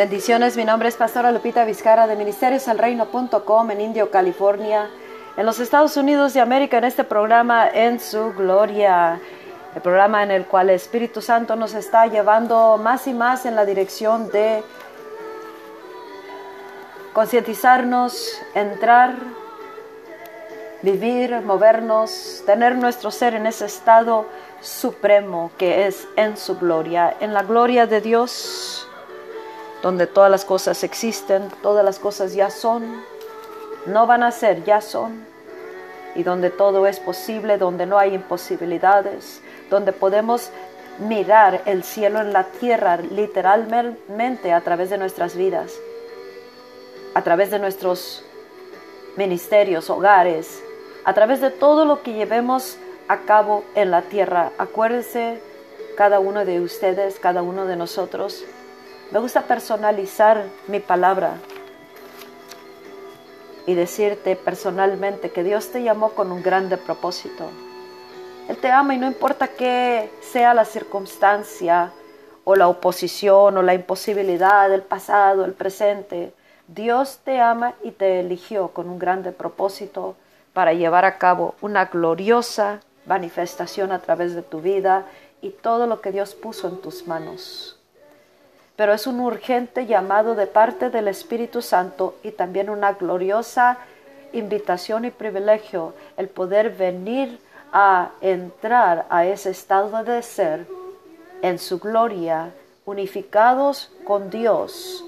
Bendiciones, mi nombre es Pastora Lupita Vizcara de ministeriosalreino.com en Indio, California, en los Estados Unidos de América, en este programa En su Gloria, el programa en el cual el Espíritu Santo nos está llevando más y más en la dirección de concientizarnos, entrar, vivir, movernos, tener nuestro ser en ese estado supremo que es en su gloria, en la gloria de Dios donde todas las cosas existen, todas las cosas ya son, no van a ser, ya son, y donde todo es posible, donde no hay imposibilidades, donde podemos mirar el cielo en la tierra literalmente a través de nuestras vidas, a través de nuestros ministerios, hogares, a través de todo lo que llevemos a cabo en la tierra. Acuérdense, cada uno de ustedes, cada uno de nosotros, me gusta personalizar mi palabra y decirte personalmente que Dios te llamó con un grande propósito. Él te ama y no importa qué sea la circunstancia o la oposición o la imposibilidad del pasado, el presente. Dios te ama y te eligió con un grande propósito para llevar a cabo una gloriosa manifestación a través de tu vida y todo lo que Dios puso en tus manos pero es un urgente llamado de parte del Espíritu Santo y también una gloriosa invitación y privilegio el poder venir a entrar a ese estado de ser en su gloria, unificados con Dios,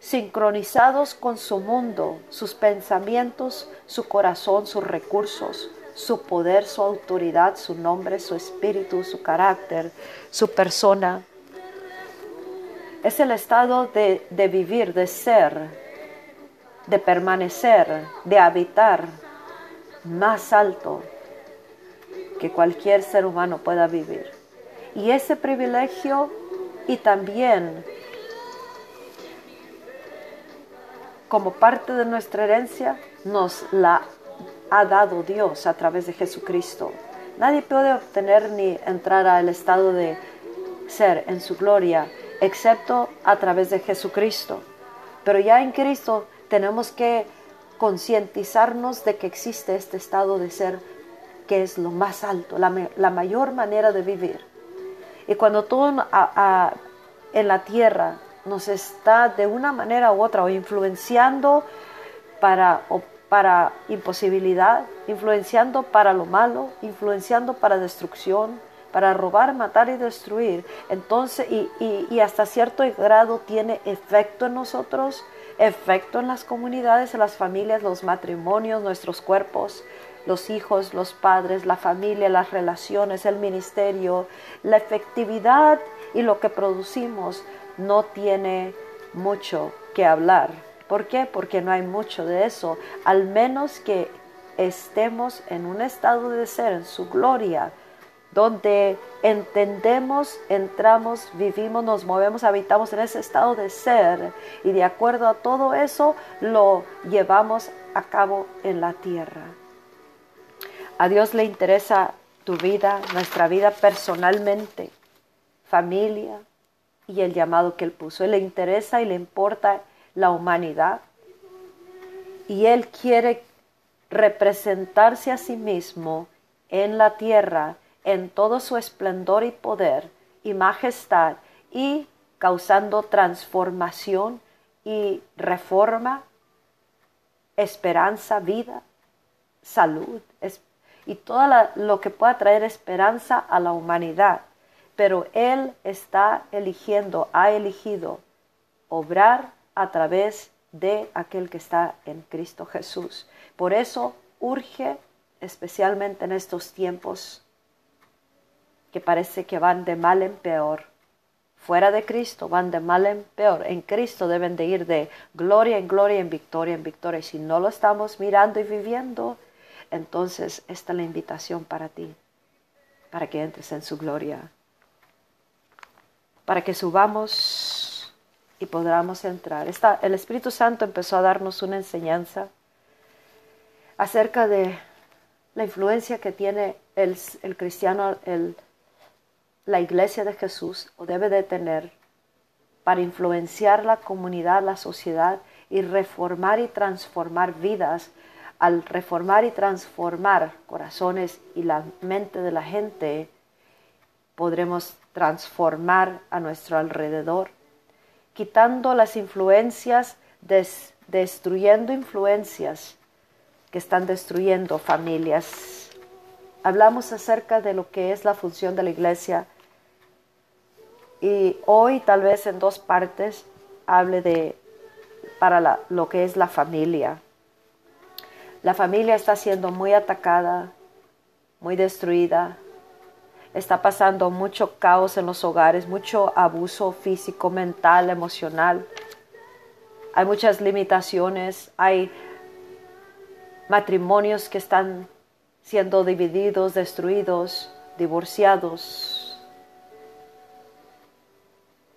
sincronizados con su mundo, sus pensamientos, su corazón, sus recursos, su poder, su autoridad, su nombre, su espíritu, su carácter, su persona es el estado de, vivir, de ser, de permanecer, de habitar más alto que cualquier ser humano pueda vivir. Y ese privilegio y también como parte de nuestra herencia nos la ha dado Dios a través de Jesucristo. Nadie puede obtener ni entrar al estado de ser en su gloria excepto a través de Jesucristo. Pero ya en Cristo tenemos que concientizarnos de que existe este estado de ser que es lo más alto, la, mayor manera de vivir. Y cuando todo en la tierra nos está de una manera u otra o influenciando para, para imposibilidad, influenciando para lo malo, influenciando para destrucción, para robar, matar y destruir. Entonces, y, hasta cierto grado tiene efecto en nosotros, efecto en las comunidades, en las familias, los matrimonios, nuestros cuerpos, los hijos, los padres, la familia, las relaciones, el ministerio, la efectividad y lo que producimos no tiene mucho que hablar. ¿Por qué? Porque no hay mucho de eso, al menos que estemos en un estado de ser, en su gloria, donde entendemos, entramos, vivimos, nos movemos, habitamos en ese estado de ser y de acuerdo a todo eso lo llevamos a cabo en la tierra. A Dios le interesa tu vida, nuestra vida personalmente, familia y el llamado que Él puso. Él le interesa y le importa la humanidad y Él quiere representarse a sí mismo en la tierra en todo su esplendor y poder y majestad y causando transformación y reforma, esperanza, vida, salud y todo lo que pueda traer esperanza a la humanidad. Pero Él está eligiendo, ha elegido obrar a través de aquel que está en Cristo Jesús. Por eso urge, especialmente en estos tiempos, que parece que van de mal en peor. Fuera de Cristo van de mal en peor. En Cristo deben de ir de gloria en gloria, en victoria en victoria. Y si no lo estamos mirando y viviendo, entonces esta es la invitación para ti, para que entres en su gloria, para que subamos y podamos entrar. el Espíritu Santo empezó a darnos una enseñanza acerca de la influencia que tiene el, el cristiano, el la iglesia de Jesús o debe de tener para influenciar la comunidad, la sociedad y reformar y transformar vidas. Al reformar y transformar corazones y la mente de la gente, podremos transformar a nuestro alrededor, quitando las influencias, destruyendo influencias que están destruyendo familias. Hablamos acerca de lo que es la función de la iglesia y hoy tal vez en dos partes hable de para lo que es la familia. La familia está siendo muy atacada, muy destruida, está pasando mucho caos en los hogares, mucho abuso físico, mental, emocional. Hay muchas limitaciones, hay matrimonios que están siendo divididos, destruidos, divorciados,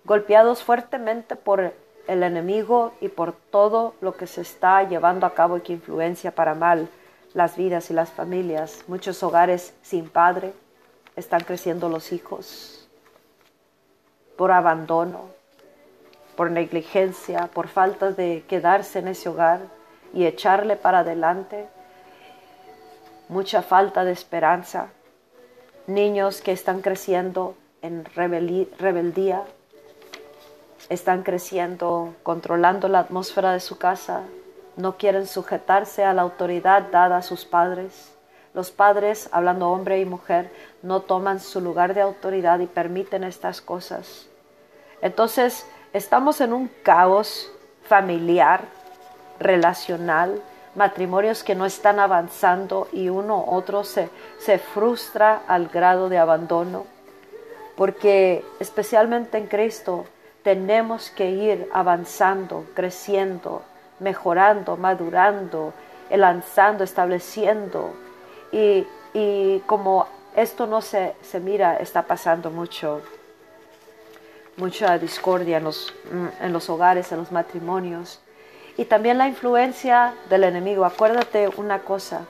golpeados fuertemente por el enemigo y por todo lo que se está llevando a cabo y que influencia para mal las vidas y las familias. Muchos hogares sin padre, están creciendo los hijos por abandono, por negligencia, por falta de quedarse en ese hogar y echarle para adelante, mucha falta de esperanza, niños que están creciendo en rebeldía, están creciendo controlando la atmósfera de su casa, no quieren sujetarse a la autoridad dada a sus padres los padres, hablando hombre y mujer, no toman su lugar de autoridad y permiten estas cosas. Entonces, estamos en un caos familiar, relacional, matrimonios que no están avanzando y uno otro se, se frustra al grado de abandono, porque especialmente en Cristo tenemos que ir avanzando, creciendo, mejorando, madurando, lanzando, estableciendo y, como esto no se, se, mira, está pasando mucho, mucha discordia en los, mm, en los hogares, en los matrimonios. Y también la influencia del enemigo. Acuérdate una cosa,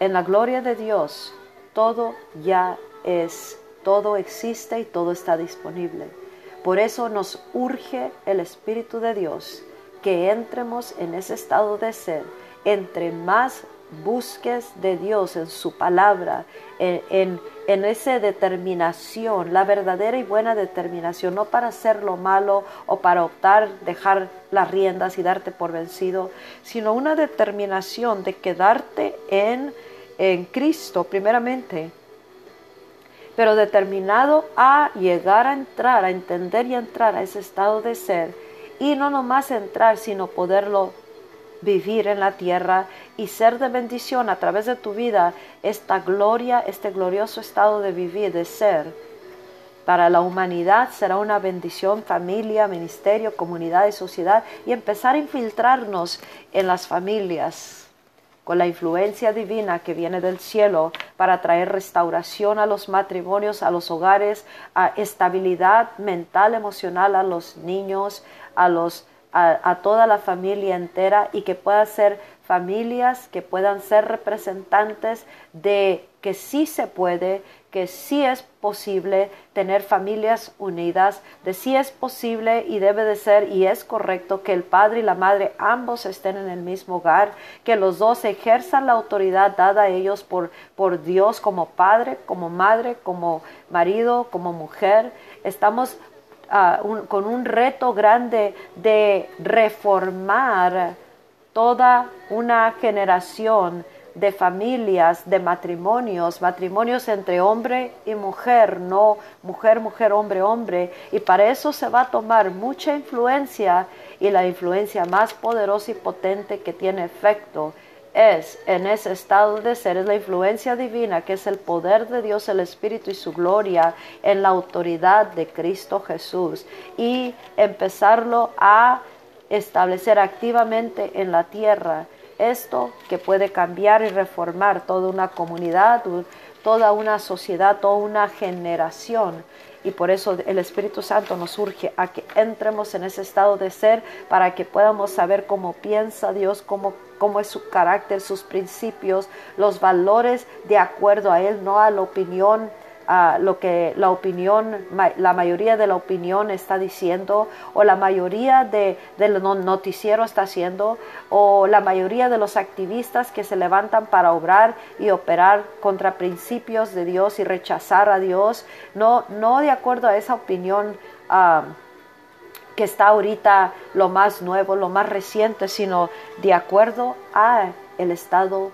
en la gloria de Dios todo ya es, todo existe y todo está disponible. Por eso nos urge el Espíritu de Dios que entremos en ese estado de ser. Entre más busques de Dios en su palabra, en, en, esa determinación, la verdadera y buena determinación, no para hacer lo malo o para optar, dejar las riendas y darte por vencido, sino una determinación de quedarte en, en Cristo primeramente, pero determinado a llegar a entrar, a entender y entrar a ese estado de ser, y no nomás entrar, sino poderlo vivir en la tierra y ser de bendición a través de tu vida esta gloria, este glorioso estado de vivir, de ser. Para la humanidad será una bendición, familia, ministerio, comunidad y sociedad, y empezar a infiltrarnos en las familias con la influencia divina que viene del cielo para traer restauración a los matrimonios, a los hogares, a estabilidad mental, emocional a los niños, a los a, toda la familia entera y que pueda ser familias que puedan ser representantes de que sí se puede, que sí es posible tener familias unidas, de sí es posible y debe de ser y es correcto que el padre y la madre ambos estén en el mismo hogar, que los dos ejerzan la autoridad dada a ellos por, por Dios como padre, como madre, como marido, como mujer. Estamos con un reto grande de reformar toda una generación de familias, de matrimonios, matrimonios entre hombre y mujer, no mujer, mujer, hombre, hombre. Y para eso se va a tomar mucha influencia y la influencia más poderosa y potente que tiene efecto es en ese estado de ser, es la influencia divina, que es el poder de Dios, el Espíritu y su gloria en la autoridad de Cristo Jesús. Y empezarlo a establecer activamente en la tierra. Esto que puede cambiar y reformar toda una comunidad, toda una sociedad, toda una generación. Y por eso el Espíritu Santo nos urge a que entremos en ese estado de ser para que podamos saber cómo piensa Dios, cómo, cómo es su carácter, sus principios, los valores de acuerdo a Él, no a la opinión lo que la opinión, la mayoría de la opinión está diciendo, o la mayoría de, del noticiero está haciendo, o la mayoría de los activistas que se levantan para obrar y operar contra principios de Dios y rechazar a Dios, no, no de acuerdo a esa opinión. Ah, que está ahorita lo más nuevo, lo más reciente, sino de acuerdo a el estado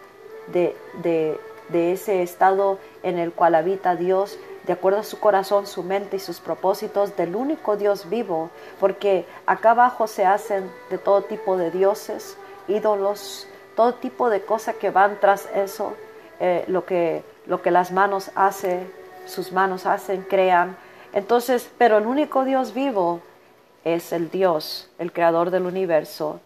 de, de, de ese estado en el cual habita Dios, de acuerdo a su corazón, su mente y sus propósitos del único Dios vivo, porque acá abajo se hacen de todo tipo de dioses, ídolos, todo tipo de cosas que van tras eso, eh, lo, que, lo que las manos hacen, sus manos hacen, crean. Entonces, pero el único Dios vivo es el Dios, el creador del universo.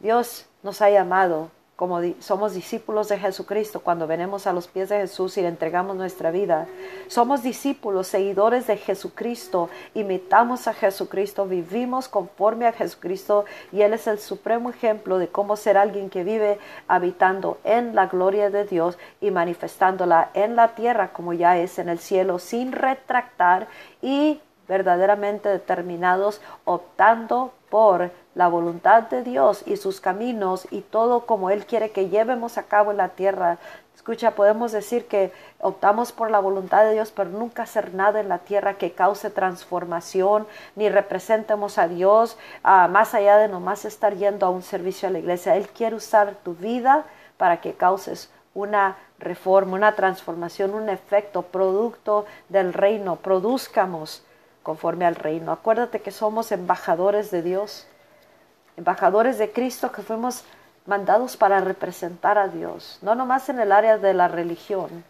Dios nos ha llamado como somos discípulos de Jesucristo, cuando venimos a los pies de Jesús y le entregamos nuestra vida, somos discípulos, seguidores de Jesucristo, imitamos a Jesucristo, vivimos conforme a Jesucristo y Él es el supremo ejemplo de cómo ser alguien que vive habitando en la gloria de Dios y manifestándola en la tierra como ya es en el cielo, sin retractar y verdaderamente determinados, optando por la voluntad de Dios y sus caminos y todo como Él quiere que llevemos a cabo en la tierra. Escucha, podemos decir que optamos por la voluntad de Dios, pero nunca hacer nada en la tierra que cause transformación, ni representemos a Dios más allá de nomás estar yendo a un servicio a la iglesia. Él quiere usar tu vida para que causes una reforma, una transformación, un efecto, producto del reino, produzcamos conforme al reino. Acuérdate que somos embajadores de Dios, embajadores de Cristo que fuimos mandados para representar a Dios, no nomás en el área de la religión,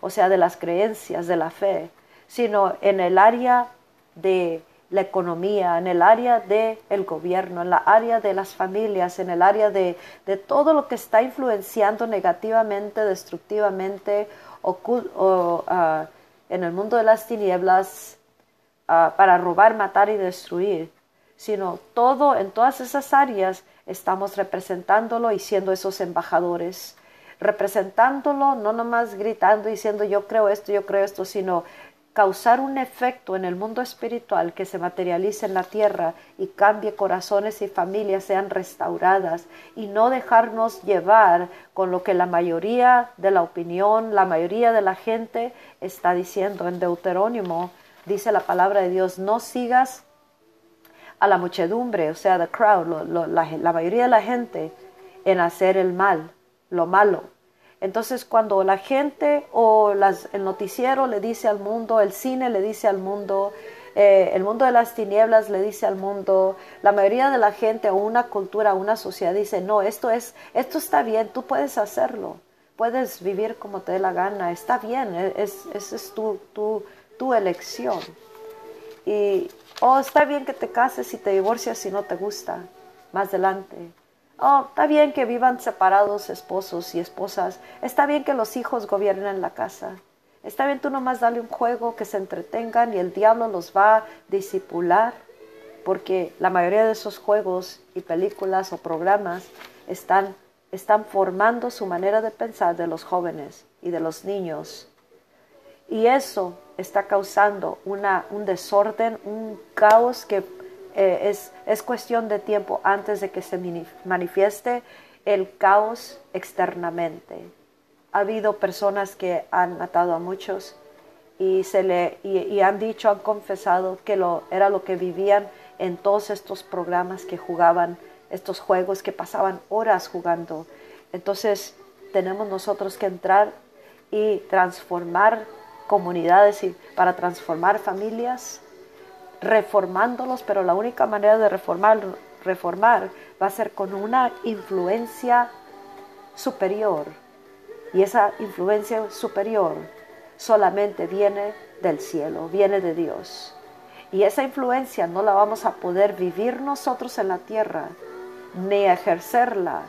o sea, de las creencias, de la fe, sino en el área de la economía, en el área del el gobierno, en la área de las familias, en el área de, de todo lo que está influenciando negativamente, destructivamente, o, ah, en el mundo de las tinieblas, Ah, para robar, matar y destruir, sino todo en todas esas áreas estamos representándolo y siendo esos embajadores, representándolo, no nomás gritando diciendo yo creo esto, yo creo esto, sino causar un efecto en el mundo espiritual que se materialice en la tierra y cambie corazones y familias sean restauradas y no dejarnos llevar con lo que la mayoría de la opinión, la mayoría de la gente está diciendo. En Deuterónimo dice la palabra de Dios, no sigas a la muchedumbre, o sea, the crowd, la, mayoría de la gente, en hacer el mal, lo malo. Entonces, cuando la gente o las, el noticiero le dice al mundo, el cine le dice al mundo, eh, el mundo de las tinieblas le dice al mundo, la mayoría de la gente o una cultura, una sociedad dice, no, esto es, esto está bien, tú puedes hacerlo, puedes vivir como te dé la gana, está bien, e, es, es, es tu, tu, tu elección. Y, oh, está bien que te cases y te divorcias si no te gusta, más adelante. Oh, está bien que vivan separados esposos y esposas. Está bien que los hijos gobiernen la casa. Está bien tú nomás darle un juego que se entretengan y el diablo los va a disipular. Porque la mayoría de esos juegos y películas o programas están, están formando su manera de pensar de los jóvenes y de los niños. Y eso está causando una, un desorden, un caos que eh, es, es cuestión de tiempo antes de que se manifieste el caos externamente. Ha habido personas que han matado a muchos y, se le, y, han dicho, han confesado que lo, era lo que vivían en todos estos programas que jugaban, estos juegos que pasaban horas jugando. Entonces tenemos nosotros que entrar y transformar comunidades y para transformar familias, reformándolos, pero la única manera de reformar, reformar va a ser con una influencia superior. Y esa influencia superior solamente viene del cielo, viene de Dios. Y esa influencia no la vamos a poder vivir nosotros en la tierra, ni ejercerla,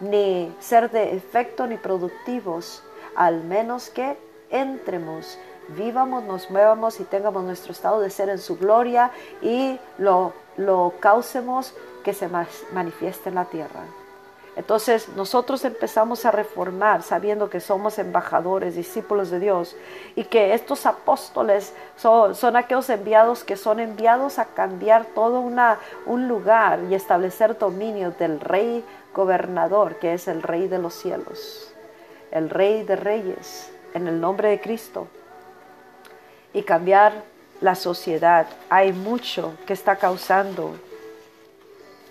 ni ser de efecto ni productivos, al menos que entremos, vivamos, nos muevamos y tengamos nuestro estado de ser en su gloria y lo, lo causemos que se manifieste en la tierra. Entonces nosotros empezamos a reformar sabiendo que somos embajadores, discípulos de Dios y que estos apóstoles son, son aquellos enviados que son enviados a cambiar todo una, un lugar y establecer dominio del rey gobernador que es el rey de los cielos, el rey de reyes en el nombre de Cristo y cambiar la sociedad. Hay mucho que está causando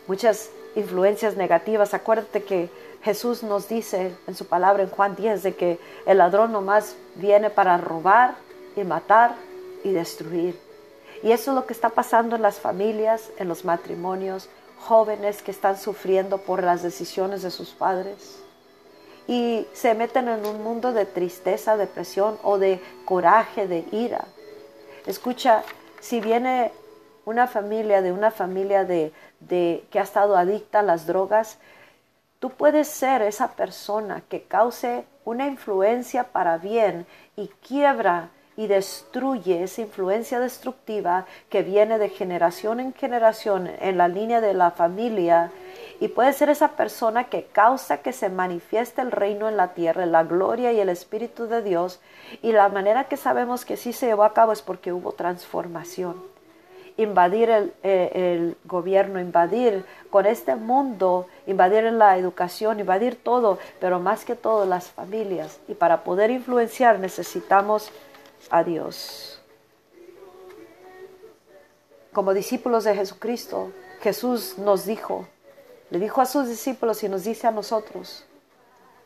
muchas influencias negativas. Acuérdate que Jesús nos dice en su palabra en Juan 10 de que el ladrón nomás viene para robar y matar y destruir. Y eso es lo que está pasando en las familias, en los matrimonios, jóvenes que están sufriendo por las decisiones de sus padres y se meten en un mundo de tristeza, depresión o de coraje, de ira. Escucha, si viene una familia de una familia de, de, que ha estado adicta a las drogas, tú puedes ser esa persona que cause una influencia para bien y quiebra y destruye esa influencia destructiva que viene de generación en generación en la línea de la familia y puede ser esa persona que causa que se manifieste el reino en la tierra, la gloria y el Espíritu de Dios. Y la manera que sabemos que sí se llevó a cabo es porque hubo transformación invadir el, eh, el, gobierno, invadir con este mundo, invadir la educación, invadir todo, pero más que todo las familias. Y para poder influenciar necesitamos a Dios. Como discípulos de Jesucristo, Jesús nos dijo, le dijo a sus discípulos y nos dice a nosotros,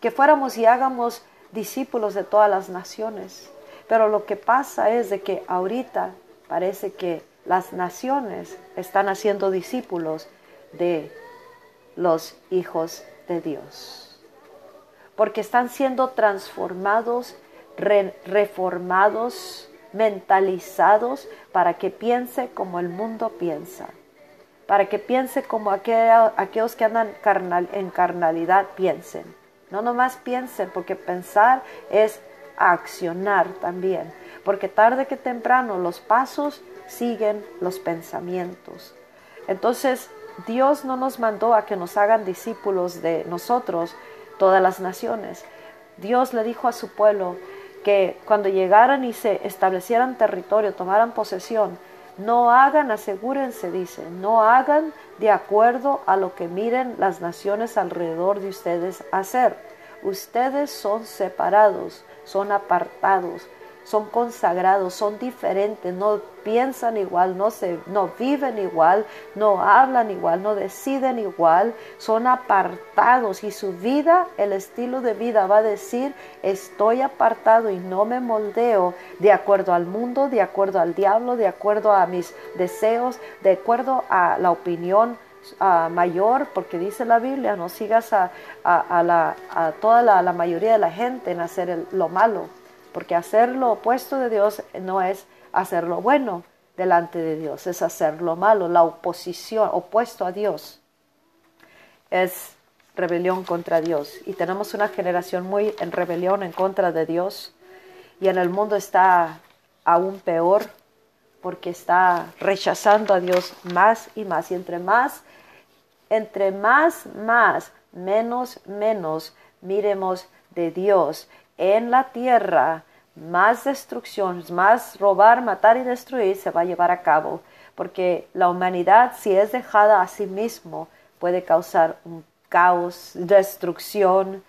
que fuéramos y hagamos discípulos de todas las naciones. Pero lo que pasa es de que ahorita parece que las naciones están haciendo discípulos de los hijos de Dios. Porque están siendo transformados, reformados, mentalizados para que piense como el mundo piensa. Para que piense como aquellos que andan en carnalidad piensen. No nomás piensen, porque pensar es accionar también. Porque tarde que temprano los pasos siguen los pensamientos. Entonces, Dios no nos mandó a que nos hagan discípulos de nosotros, todas las naciones. Dios le dijo a su pueblo que cuando llegaran y se establecieran territorio, tomaran posesión, no hagan, asegúrense, dice, no hagan de acuerdo a lo que miren las naciones alrededor de ustedes hacer. Ustedes son separados, son apartados, son consagrados, son diferentes, no piensan igual, no, se, no viven igual, no hablan igual, no deciden igual, son apartados y su vida, el estilo de vida va a decir, estoy apartado y no me moldeo de acuerdo al mundo, de acuerdo al diablo, de acuerdo a mis deseos, de acuerdo a la opinión mayor, porque dice la Biblia, no sigas a, la, a toda la, mayoría de la gente en hacer lo malo porque hacer lo opuesto de Dios no es hacer lo bueno delante de Dios, es hacer lo malo, la oposición, opuesto a Dios. Es rebelión contra Dios. Y tenemos una generación muy en rebelión en contra de Dios. Y en el mundo está aún peor porque está rechazando a Dios más y más. Y entre más, entre más, más, menos, menos miremos de Dios en la tierra, más destrucción, más robar, matar y destruir se va a llevar a cabo, porque la humanidad, si es dejada a sí mismo, puede causar un caos, destrucción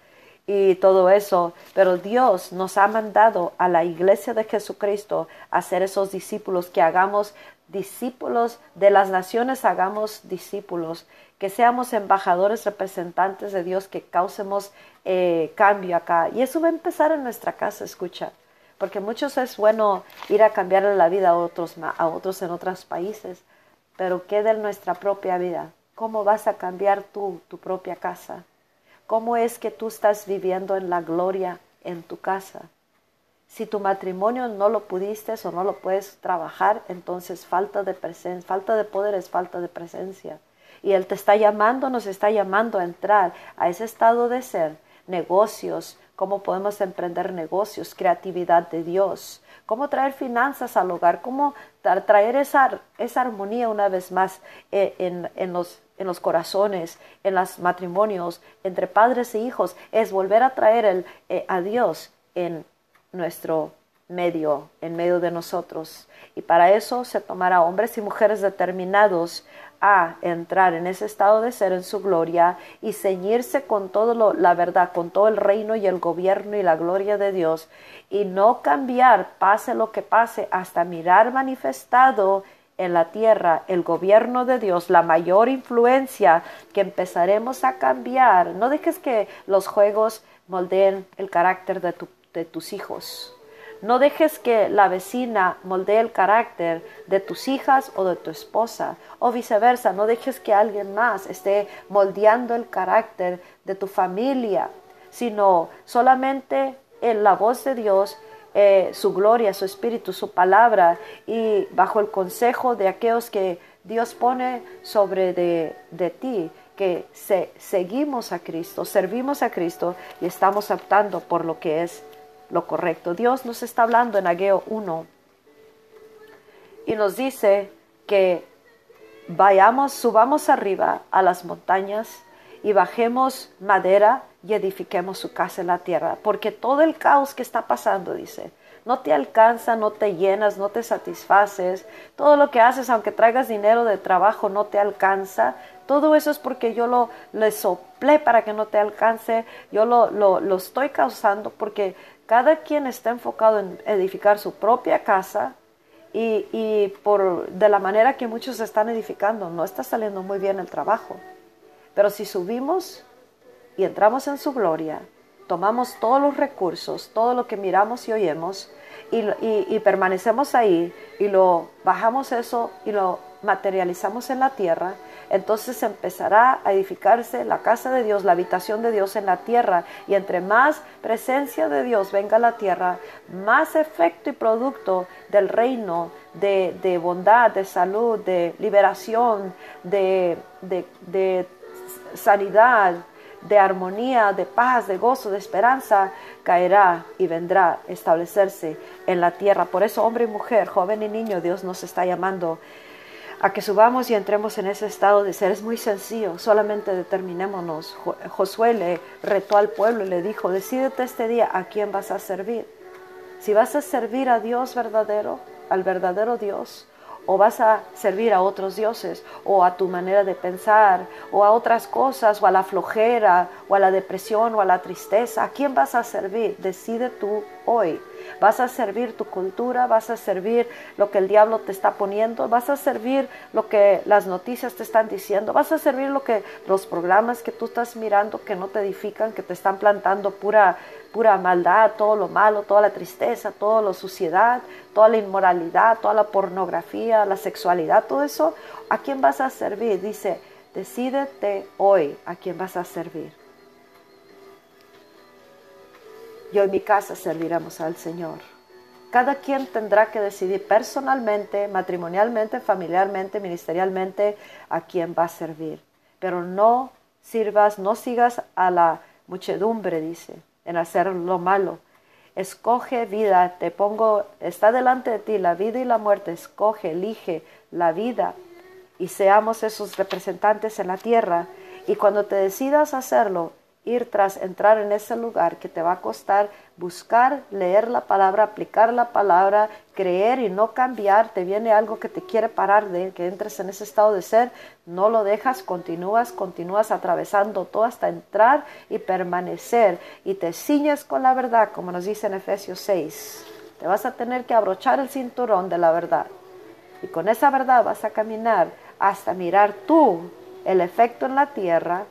y todo eso. Pero Dios nos ha mandado a la iglesia de Jesucristo a ser esos discípulos, que hagamos discípulos de las naciones, hagamos discípulos, que seamos embajadores, representantes de Dios, que causemos eh, cambio acá. Y eso va a empezar en nuestra casa, escucha porque muchos es bueno ir a cambiarle la vida a otros, a otros en otros países, pero ¿qué de nuestra propia vida? ¿Cómo vas a cambiar tú tu propia casa? ¿Cómo es que tú estás viviendo en la gloria en tu casa? Si tu matrimonio no lo pudiste o no lo puedes trabajar, entonces falta de presencia, falta de poder es falta de presencia. Y Él te está llamando, nos está llamando a entrar a ese estado de ser, negocios, cómo podemos emprender negocios, creatividad de Dios, cómo traer finanzas al hogar, cómo traer esa, esa armonía una vez más eh, en, en, los, en los corazones, en los matrimonios, entre padres e hijos, es volver a traer el, eh, a Dios en nuestro medio, en medio de nosotros. Y para eso se tomará hombres y mujeres determinados a entrar en ese estado de ser en su gloria y ceñirse con todo la verdad, con todo el reino y el gobierno y la gloria de Dios y no cambiar, pase lo que pase, hasta mirar manifestado en la tierra el gobierno de Dios, la mayor influencia que empezaremos a cambiar. No dejes que los juegos moldeen el carácter de, de tus hijos. No dejes que la vecina moldee el carácter de tus hijas o de tu esposa, o viceversa. No dejes que alguien más esté moldeando el carácter de tu familia, sino solamente en la voz de Dios, eh, su gloria, su espíritu, su palabra, y bajo el consejo de aquellos que Dios pone sobre de, de ti, que se, seguimos a Cristo, servimos a Cristo y estamos optando por lo que es lo correcto. Dios nos está hablando en Ageo 1 y nos dice que vayamos, subamos arriba a las montañas y bajemos madera y edifiquemos su casa en la tierra, porque todo el caos que está pasando, dice, no te alcanza, no te llenas, no te satisfaces, todo lo que haces, aunque traigas dinero de trabajo, no te alcanza, todo eso es porque yo lo le soplé para que no te alcance, yo lo, lo, lo estoy causando porque cada quien está enfocado en edificar su propia casa y, y, por, de la manera que muchos están edificando, no está saliendo muy bien el trabajo. Pero si subimos y entramos en su gloria, tomamos todos los recursos, todo lo que miramos y oímos, y, y, permanecemos ahí y lo bajamos eso y lo materializamos en la tierra, entonces empezará a edificarse la casa de Dios, la habitación de Dios en la tierra. Y entre más presencia de Dios venga a la tierra, más efecto y producto del reino de, bondad, de salud, de liberación, de, de sanidad, de armonía, de paz, de gozo, de esperanza, caerá y vendrá a establecerse en la tierra. Por eso, hombre y mujer, joven y niño, Dios nos está llamando a que subamos y entremos en ese estado de ser. Es muy sencillo, solamente determinémonos. Josué le retó al pueblo y le dijo, decídete este día a quién vas a servir. Si vas a servir a Dios verdadero, al verdadero Dios, o vas a servir a otros dioses, o a tu manera de pensar, o a otras cosas, o a la flojera, o a la depresión, o a la tristeza. ¿A quién vas a servir? Decide tú hoy. ¿Vas a servir tu cultura? ¿Vas a servir lo que el diablo te está poniendo? ¿Vas a servir lo que las noticias te están diciendo? ¿Vas a servir lo que los programas que tú estás mirando que no te edifican, que te están plantando pura pura maldad, todo lo malo, toda la tristeza, toda la suciedad, toda la inmoralidad, toda la pornografía, la sexualidad, todo eso, ¿a quién vas a servir? Dice, decídete hoy a quién vas a servir. Yo en mi casa serviremos al Señor. Cada quien tendrá que decidir personalmente, matrimonialmente, familiarmente, ministerialmente a quién va a servir. Pero no sirvas, no sigas a la muchedumbre, dice, en hacer lo malo. Escoge vida, te pongo, está delante de ti la vida y la muerte, escoge, elige la vida y seamos esos representantes en la tierra. Y cuando te decidas hacerlo, ir tras entrar en ese lugar que te va a costar buscar, leer la palabra, aplicar la palabra, creer y no cambiar, te viene algo que te quiere parar de que entres en ese estado de ser, no lo dejas, continúas, continúas atravesando todo hasta entrar y permanecer. Y te ciñes con la verdad, como nos dice en Efesios 6. Te vas a tener que abrochar el cinturón de la verdad. Y con esa verdad vas a caminar hasta mirar tú el efecto en la tierra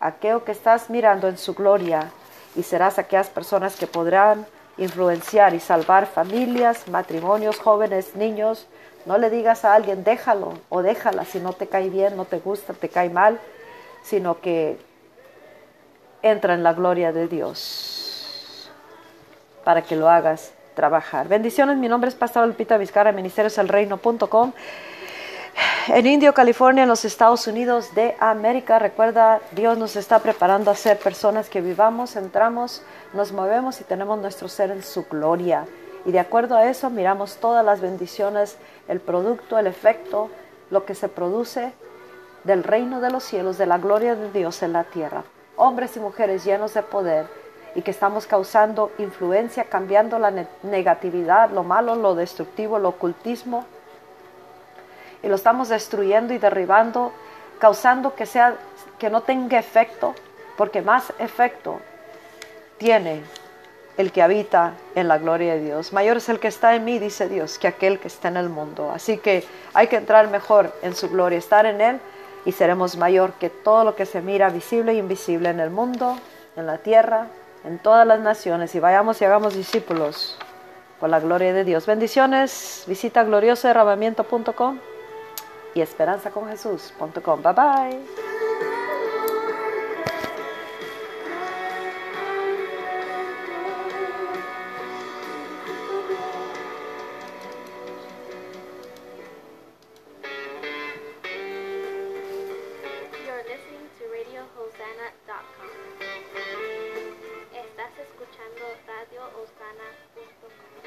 aquello que estás mirando en su gloria y serás aquellas personas que podrán influenciar y salvar familias, matrimonios, jóvenes, niños. No le digas a alguien, déjalo o déjala si no te cae bien, no te gusta, te cae mal, sino que entra en la gloria de Dios para que lo hagas trabajar. Bendiciones, mi nombre es Pastor Lupita Vizcarra, ministerioselreino.com en Indio, California, en los Estados Unidos de América. Recuerda, Dios nos está preparando a ser personas que vivamos, entramos, nos movemos y tenemos nuestro ser en su gloria. Y de acuerdo a eso miramos todas las bendiciones, el producto, el efecto, lo que se produce del reino de los cielos, de la gloria de Dios en la tierra. Hombres y mujeres llenos de poder y que estamos causando influencia, cambiando la negatividad, lo malo, lo destructivo, lo ocultismo. Y lo estamos destruyendo y derribando, causando que, sea, que no tenga efecto, porque más efecto tiene el que habita en la gloria de Dios. Mayor es el que está en mí, dice Dios, que aquel que está en el mundo. Así que hay que entrar mejor en su gloria, estar en Él y seremos mayor que todo lo que se mira visible e invisible en el mundo, en la tierra, en todas las naciones. Y vayamos y hagamos discípulos por la gloria de Dios. Bendiciones. Visita gloriosoderramamiento.com y esperanzaconjesús.com. Bye bye.